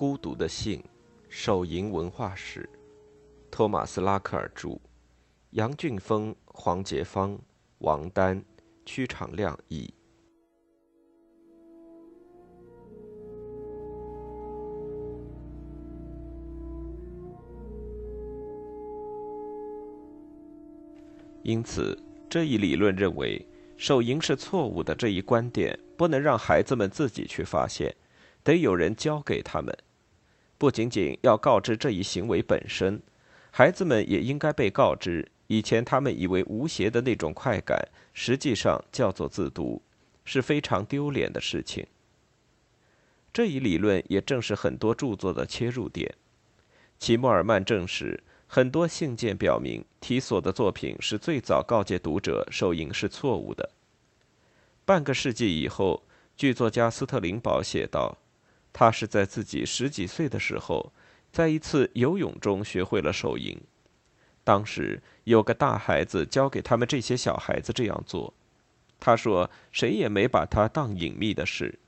孤独的信，手淫文化史，托马斯·拉克尔著，杨俊峰、黄杰芳、王丹、屈长亮译。因此，这一理论认为手淫是错误的这一观点，不能让孩子们自己去发现，得有人教给他们。不仅仅要告知这一行为本身，孩子们也应该被告知，以前他们以为无邪的那种快感，实际上叫做自毒，是非常丢脸的事情。这一理论也正是很多著作的切入点。齐默尔曼证实。很多信件表明，提索的作品是最早告诫读者受淫是错误的。半个世纪以后，剧作家斯特林堡写道：“他是在自己十几岁的时候，在一次游泳中学会了手淫。当时有个大孩子教给他们这些小孩子这样做。他说，谁也没把他当隐秘的事。”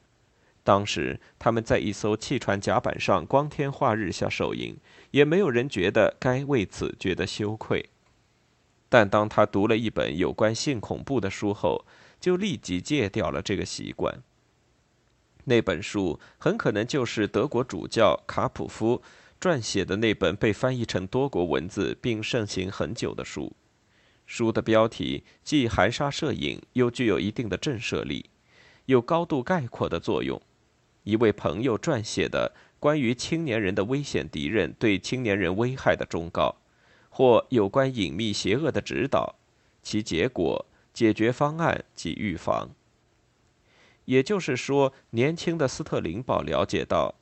当时他们在一艘汽船甲板上光天化日下手淫，也没有人觉得该为此觉得羞愧。但当他读了一本有关性恐怖的书后，就立即戒掉了这个习惯。那本书很可能就是德国主教卡普夫撰写的那本被翻译成多国文字并盛行很久的书。书的标题既含沙射影，又具有一定的震慑力，有高度概括的作用。一位朋友撰写的关于青年人的危险敌人对青年人危害的忠告，或有关隐秘邪恶的指导，其结果、解决方案及预防。也就是说，年轻的斯特林堡了解到，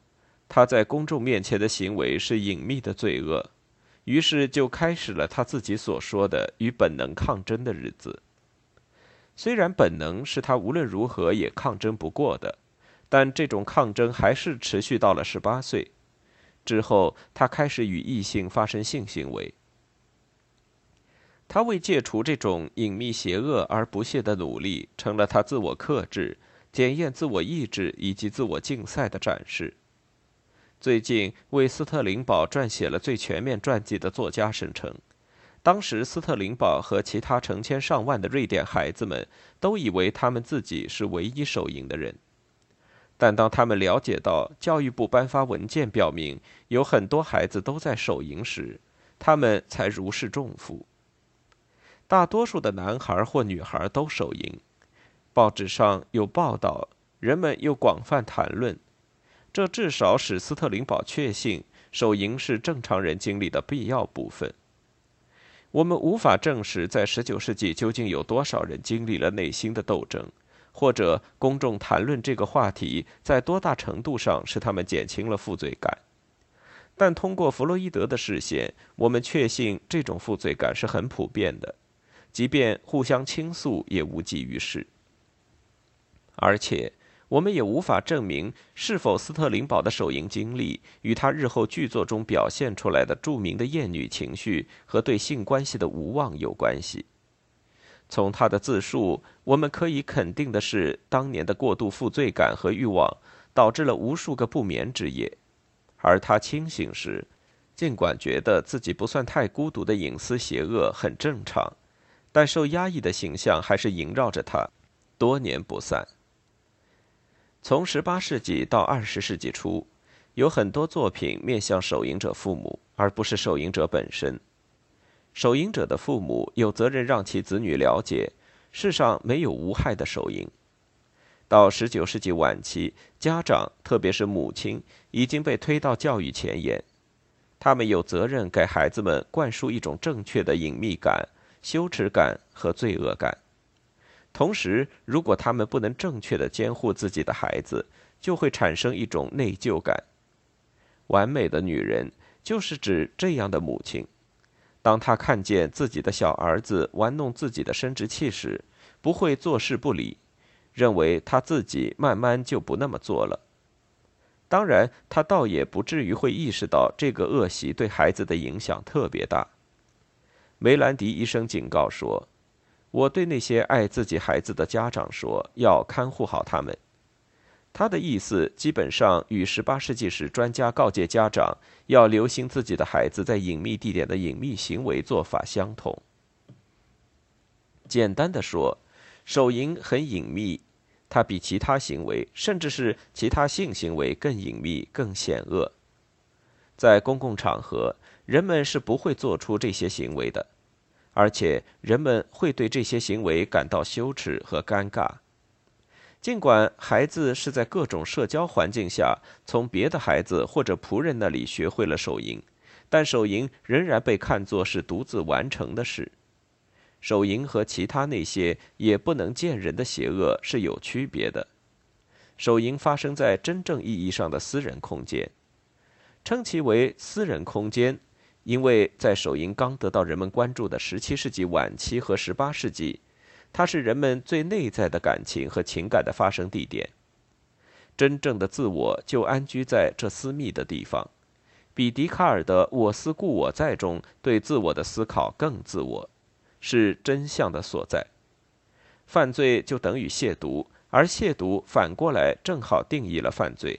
他在公众面前的行为是隐秘的罪恶，于是就开始了他自己所说的与本能抗争的日子。虽然本能是他无论如何也抗争不过的。但这种抗争还是持续到了十八岁之后，他开始与异性发生性行为。他为戒除这种隐秘邪恶而不懈的努力，成了他自我克制、检验自我意志以及自我竞赛的展示。最近为斯特林堡撰写了最全面传记的作家声称，当时斯特林堡和其他成千上万的瑞典孩子们都以为他们自己是唯一手淫的人。但当他们了解到教育部颁发文件表明有很多孩子都在手淫时，他们才如释重负。大多数的男孩或女孩都手淫，报纸上有报道，人们又广泛谈论，这至少使斯特林堡确信手淫是正常人经历的必要部分。我们无法证实在19世纪究竟有多少人经历了内心的斗争。或者公众谈论这个话题，在多大程度上使他们减轻了负罪感？但通过弗洛伊德的视线，我们确信这种负罪感是很普遍的，即便互相倾诉也无济于事。而且，我们也无法证明是否斯特林堡的手淫经历与他日后剧作中表现出来的著名的厌女情绪和对性关系的无望有关系。从他的自述，我们可以肯定的是，当年的过度负罪感和欲望导致了无数个不眠之夜。而他清醒时，尽管觉得自己不算太孤独的隐私邪恶很正常，但受压抑的形象还是萦绕着他，多年不散。从18世纪到20世纪初，有很多作品面向手淫者父母，而不是受淫者本身。手淫者的父母有责任让其子女了解，世上没有无害的手淫。到十九世纪晚期，家长特别是母亲已经被推到教育前沿，他们有责任给孩子们灌输一种正确的隐秘感、羞耻感和罪恶感。同时，如果他们不能正确的监护自己的孩子，就会产生一种内疚感。完美的女人就是指这样的母亲。当她看见自己的小儿子玩弄自己的生殖器时，不会坐视不理，认为他自己慢慢就不那么做了。当然，他倒也不至于会意识到这个恶习对孩子的影响特别大。梅兰迪医生警告说：“我对那些爱自己孩子的家长说，要看护好他们。他的意思基本上与18世纪时专家告诫家长要留心自己的孩子在隐秘地点的隐秘行为做法相同。简单的说，手淫很隐秘，它比其他行为，甚至是其他性行为更隐秘、更险恶。在公共场合，人们是不会做出这些行为的，而且人们会对这些行为感到羞耻和尴尬。尽管孩子是在各种社交环境下从别的孩子或者仆人那里学会了手淫，但手淫仍然被看作是独自完成的事。手淫和其他那些也不能见人的邪恶是有区别的。手淫发生在真正意义上的私人空间。称其为私人空间，因为在手淫刚得到人们关注的17世纪晚期和18世纪，它是人们最内在的感情和情感的发生地点。真正的自我就安居在这私密的地方，比笛卡尔的“我思故我在”中对自我的思考更自我，是真相的所在。犯罪就等于亵渎，而亵渎反过来正好定义了犯罪。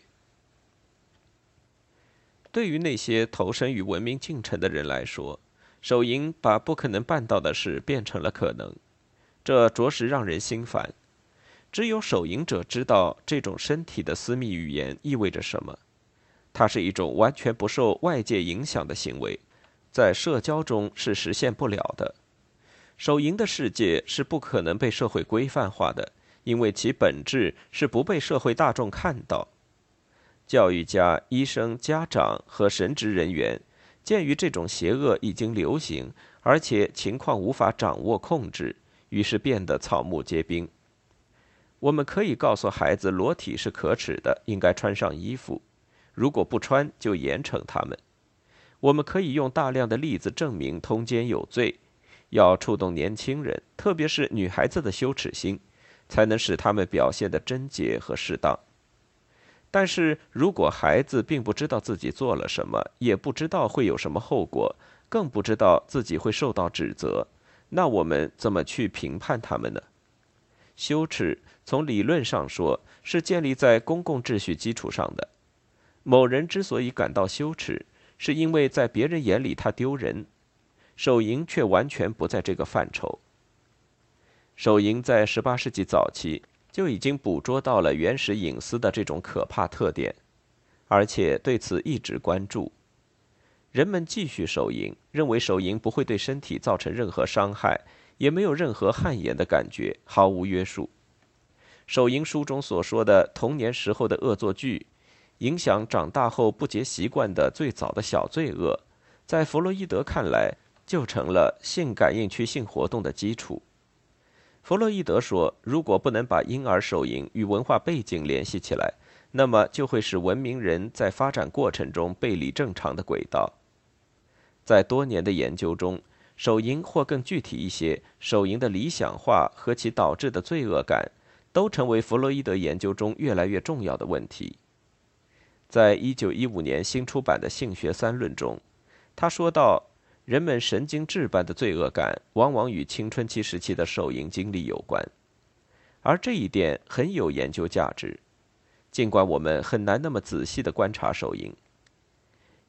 对于那些投身于文明进程的人来说，手淫把不可能办到的事变成了可能，这着实让人心烦。只有手淫者知道这种身体的私密语言意味着什么。它是一种完全不受外界影响的行为，在社交中是实现不了的。手淫的世界是不可能被社会规范化的，因为其本质是不被社会大众看到。教育家、医生、家长和神职人员，鉴于这种邪恶已经流行，而且情况无法掌握控制，于是变得草木皆兵。我们可以告诉孩子，裸体是可耻的，应该穿上衣服；如果不穿，就严惩他们。我们可以用大量的例子证明通奸有罪，要触动年轻人，特别是女孩子的羞耻心，才能使他们表现得贞洁和适当。但是如果孩子并不知道自己做了什么，也不知道会有什么后果，更不知道自己会受到指责，那我们怎么去评判他们呢？羞耻从理论上说是建立在公共秩序基础上的。某人之所以感到羞耻，是因为在别人眼里他丢人。手淫却完全不在这个范畴。手淫在十八世纪早期。就已经捕捉到了原始隐私的这种可怕特点，而且对此一直关注。人们继续手淫，认为手淫不会对身体造成任何伤害，也没有任何汗颜的感觉，毫无约束。手淫书中所说的童年时候的恶作剧，影响长大后不洁习惯的最早的小罪恶，在弗洛伊德看来，就成了性感应区性活动的基础。弗洛伊德说：“如果不能把婴儿手淫与文化背景联系起来，那么就会使文明人在发展过程中背离正常的轨道。”在多年的研究中，手淫或更具体一些，手淫的理想化和其导致的罪恶感，都成为弗洛伊德研究中越来越重要的问题。在一九一五年新出版的《性学三论》中，他说道。人们神经质般的罪恶感，往往与青春期时期的手淫经历有关，而这一点很有研究价值。尽管我们很难那么仔细地观察手淫。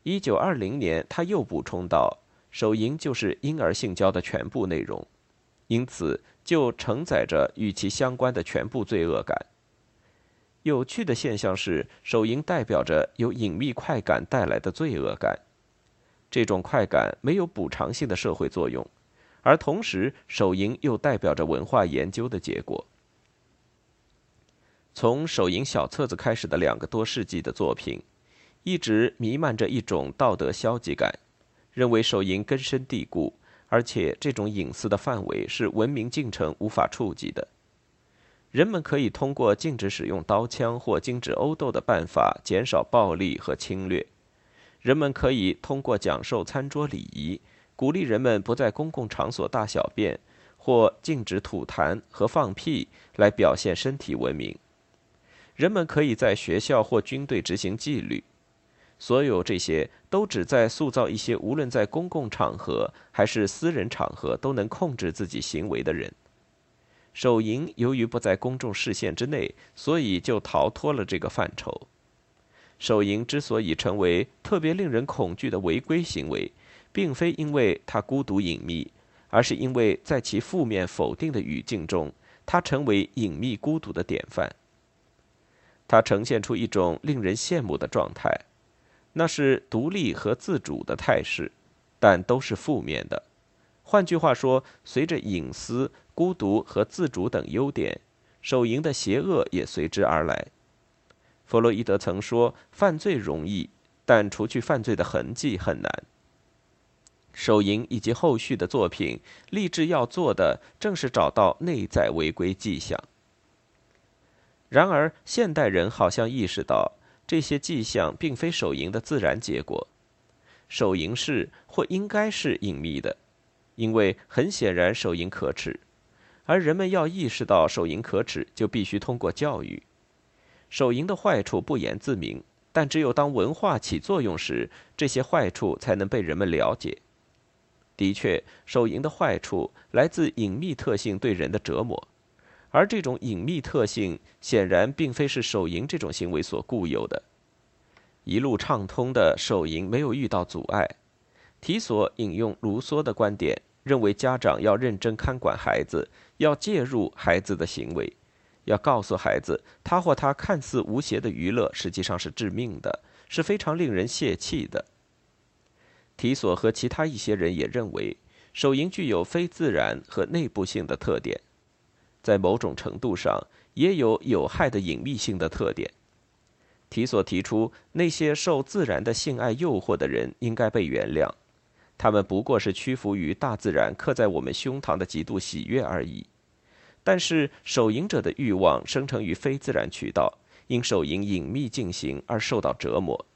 一九二零年，他又补充道：“手淫就是婴儿性交的全部内容，因此就承载着与其相关的全部罪恶感。”有趣的现象是，手淫代表着由隐秘快感带来的罪恶感。这种快感没有补偿性的社会作用，而同时手淫又代表着文化研究的结果。从手淫小册子开始的两个多世纪的作品，一直弥漫着一种道德消极感，认为手淫根深蒂固，而且这种隐私的范围是文明进程无法触及的。人们可以通过禁止使用刀枪或禁止殴斗的办法减少暴力和侵略。人们可以通过讲授餐桌礼仪，鼓励人们不在公共场所大小便，或禁止吐痰和放屁来表现身体文明。人们可以在学校或军队执行纪律。所有这些都旨在塑造一些无论在公共场合还是私人场合都能控制自己行为的人。手淫由于不在公众视线之内，所以就逃脱了这个范畴。手淫之所以成为特别令人恐惧的违规行为，并非因为它孤独隐秘，而是因为在其负面否定的语境中，它成为隐秘孤独的典范。它呈现出一种令人羡慕的状态，那是独立和自主的态势，但都是负面的。换句话说，随着隐私、孤独和自主等优点，手淫的邪恶也随之而来。弗洛伊德曾说：“犯罪容易，但除去犯罪的痕迹很难。”手淫以及后续的作品立志要做的，正是找到内在违规迹象。然而，现代人好像意识到，这些迹象并非手淫的自然结果。手淫是或应该是隐秘的，因为很显然手淫可耻，而人们要意识到手淫可耻，就必须通过教育。手淫的坏处不言自明，但只有当文化起作用时，这些坏处才能被人们了解。的确，手淫的坏处来自隐秘特性对人的折磨。而这种隐秘特性显然并非是手淫这种行为所固有的。一路畅通的手淫没有遇到阻碍。提索引用卢梭的观点，认为家长要认真看管孩子，要介入孩子的行为，要告诉孩子，他或他看似无邪的娱乐实际上是致命的，是非常令人泄气的。提索和其他一些人也认为，手淫具有非自然和内部性的特点。在某种程度上，也有有害的隐秘性的特点。提索提出，那些受自然的性爱诱惑的人应该被原谅，他们不过是屈服于大自然刻在我们胸膛的极度喜悦而已。但是，手淫者的欲望生成于非自然渠道，因手淫隐秘进行而受到折磨。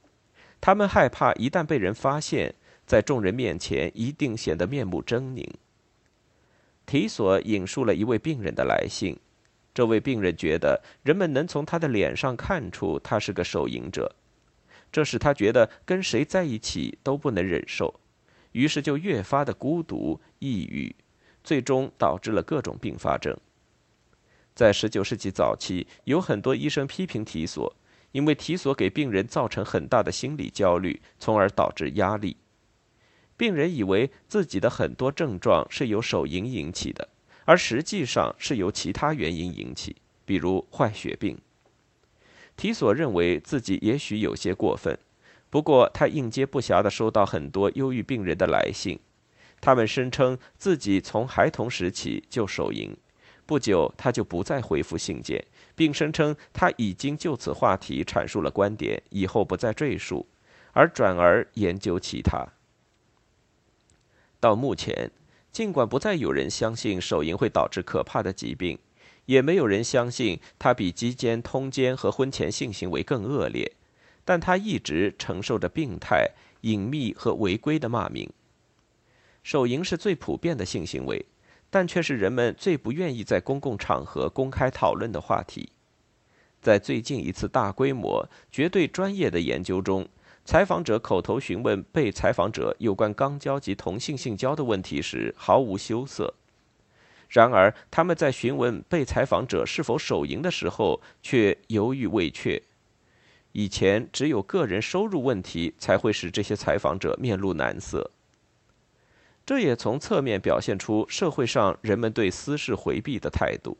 他们害怕一旦被人发现，在众人面前一定显得面目狰狞。提索引述了一位病人的来信，这位病人觉得人们能从他的脸上看出他是个手淫者，这使他觉得跟谁在一起都不能忍受，于是就越发的孤独、抑郁，最终导致了各种并发症。在十九世纪早期，有很多医生批评提索，因为提索给病人造成很大的心理焦虑，从而导致压力。病人以为自己的很多症状是由手淫引起的，而实际上是由其他原因引起，比如坏血病。提索认为自己也许有些过分，不过他应接不暇地收到很多忧郁病人的来信，他们声称自己从孩童时起就手淫，不久他就不再回复信件，并声称他已经就此话题阐述了观点，以后不再赘述，而转而研究其他。到目前，尽管不再有人相信手淫会导致可怕的疾病，也没有人相信它比鸡奸、通奸和婚前性行为更恶劣，但它一直承受着病态、隐秘和违规的骂名。手淫是最普遍的性行为，但却是人们最不愿意在公共场合公开讨论的话题。在最近一次大规模、绝对专业的研究中。采访者口头询问被采访者有关肛交及同性性交的问题时毫无羞涩，然而他们在询问被采访者是否手淫的时候却犹豫未决。以前只有个人收入问题才会使这些采访者面露难色，这也从侧面表现出社会上人们对私事回避的态度。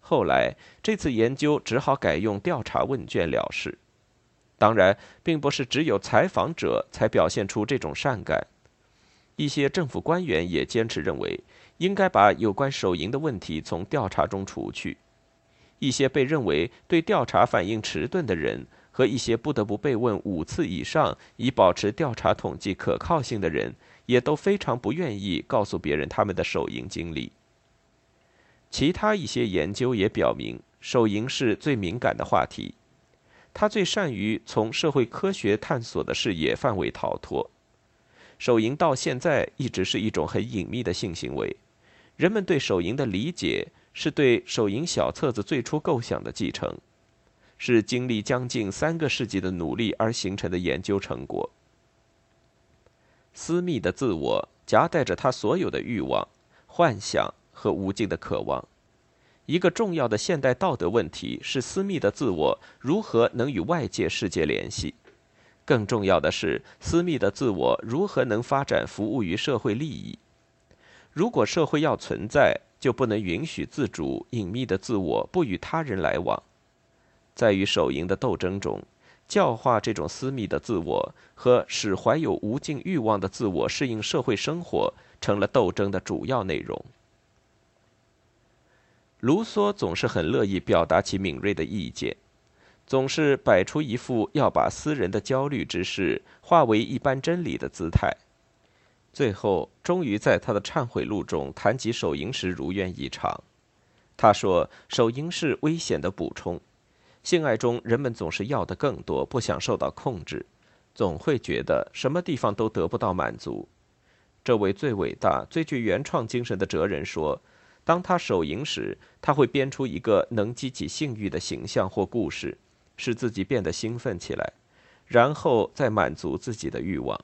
后来这次研究只好改用调查问卷了事。当然，并不是只有采访者才表现出这种善感，一些政府官员也坚持认为，应该把有关手淫的问题从调查中除去。一些被认为对调查反应迟钝的人，和一些不得不被问五次以上以保持调查统计可靠性的人，也都非常不愿意告诉别人他们的手淫经历。其他一些研究也表明，手淫是最敏感的话题。他最善于从社会科学探索的视野范围逃脱。手淫到现在一直是一种很隐秘的性行为。人们对手淫的理解是对手淫小册子最初构想的继承，是经历将近三个世纪的努力而形成的研究成果。私密的自我夹带着他所有的欲望、幻想和无尽的渴望。一个重要的现代道德问题是私密的自我如何能与外界世界联系。更重要的是，私密的自我如何能发展服务于社会利益？如果社会要存在，就不能允许自主隐秘的自我不与他人来往。在与手淫的斗争中，教化这种私密的自我和使怀有无尽欲望的自我适应社会生活，成了斗争的主要内容。卢梭总是很乐意表达其敏锐的意见。总是摆出一副要把私人的焦虑之事化为一般真理的姿态，最后终于在他的忏悔录中谈及手淫时如愿以偿。他说：“手淫是危险的补充。性爱中，人们总是要的更多，不想受到控制，总会觉得什么地方都得不到满足。”这位最伟大、最具原创精神的哲人说：“当他手淫时，他会编出一个能激起性欲的形象或故事。”使自己变得兴奋起来，然后再满足自己的欲望。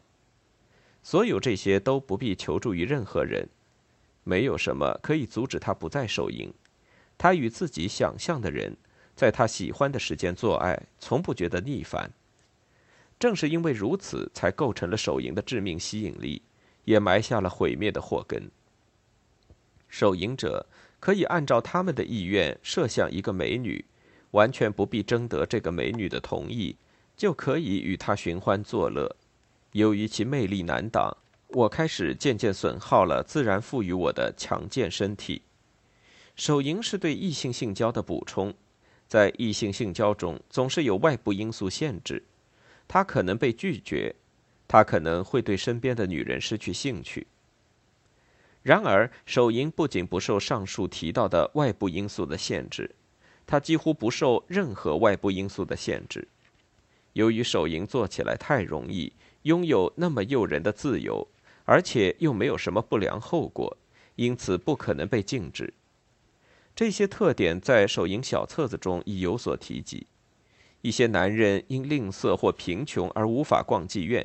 所有这些都不必求助于任何人，没有什么可以阻止他不再手淫。他与自己想象的人，在他喜欢的时间做爱，从不觉得腻烦。正是因为如此，才构成了手淫的致命吸引力，也埋下了毁灭的祸根。手淫者可以按照他们的意愿设想一个美女。完全不必征得这个美女的同意，就可以与她寻欢作乐。由于其魅力难挡，我开始渐渐损耗了自然赋予我的强健身体。手淫是对异性性交的补充，在异性性交中总是有外部因素限制，他可能被拒绝，他可能会对身边的女人失去兴趣。然而，手淫不仅不受上述提到的外部因素的限制。它几乎不受任何外部因素的限制。由于手淫做起来太容易，拥有那么诱人的自由，而且又没有什么不良后果，因此不可能被禁止。这些特点在手淫小册子中已有所提及。一些男人因吝啬或贫穷而无法逛妓院；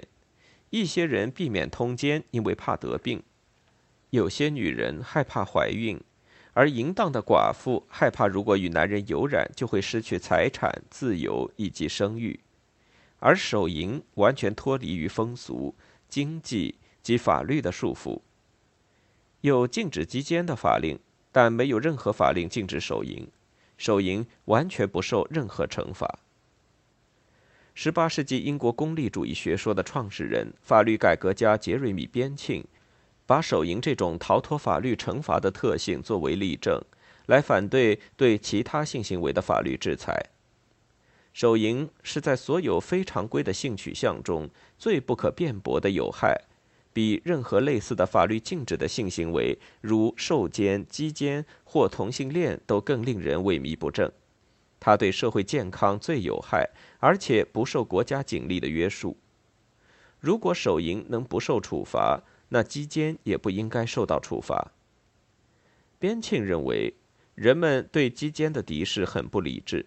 一些人避免通奸，因为怕得病；有些女人害怕怀孕。而淫荡的寡妇害怕，如果与男人有染，就会失去财产、自由以及声誉；而手淫完全脱离于风俗、经济及法律的束缚。有禁止鸡奸的法令，但没有任何法令禁止手淫。手淫完全不受任何惩罚。十八世纪英国功利主义学说的创始人、法律改革家杰瑞米·边沁。把手淫这种逃脱法律惩罚的特性作为例证，来反对对其他性行为的法律制裁。手淫是在所有非常规的性取向中最不可辩驳的有害，比任何类似的法律禁止的性行为，如受奸、鸡奸或同性恋，都更令人萎靡不振。它对社会健康最有害，而且不受国家警力的约束。如果手淫能不受处罚，那鸡奸也不应该受到处罚。边沁认为，人们对鸡奸的敌视很不理智，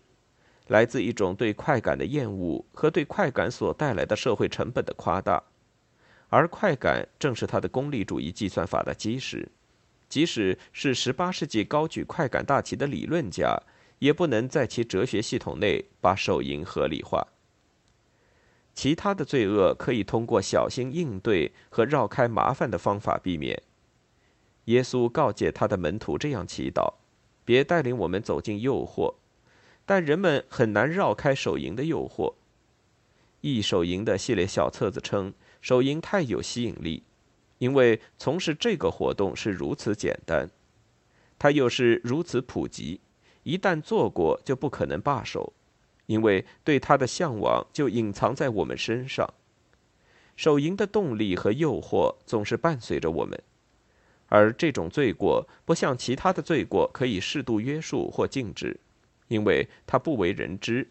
来自一种对快感的厌恶和对快感所带来的社会成本的夸大，而快感正是他的功利主义计算法的基石。即使是十八世纪高举快感大旗的理论家，也不能在其哲学系统内把手淫合理化。其他的罪恶可以通过小心应对和绕开麻烦的方法避免。耶稣告诫他的门徒这样祈祷：“别带领我们走进诱惑。”但人们很难绕开手淫的诱惑。易手淫的系列小册子称，手淫太有吸引力，因为从事这个活动是如此简单，它又是如此普及，一旦做过就不可能罢手。因为对它的向往就隐藏在我们身上，手淫的动力和诱惑总是伴随着我们，而这种罪过不像其他的罪过可以适度约束或禁止，因为它不为人知，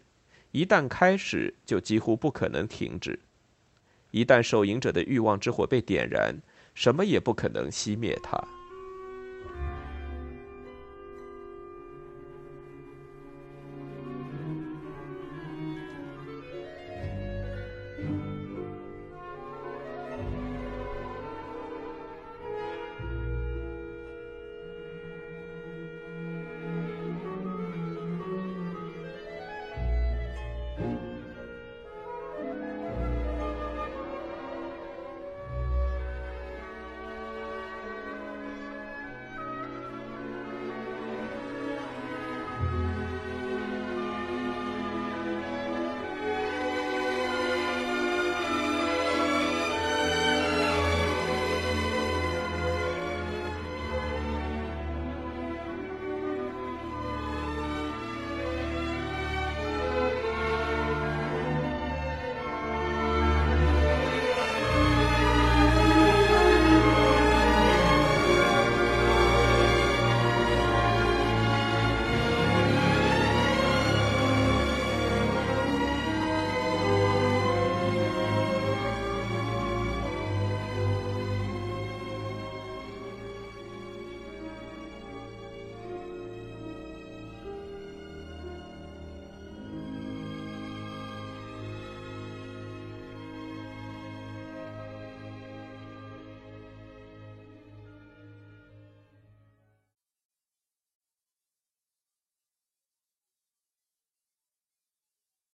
一旦开始就几乎不可能停止。一旦手淫者的欲望之火被点燃，什么也不可能熄灭它。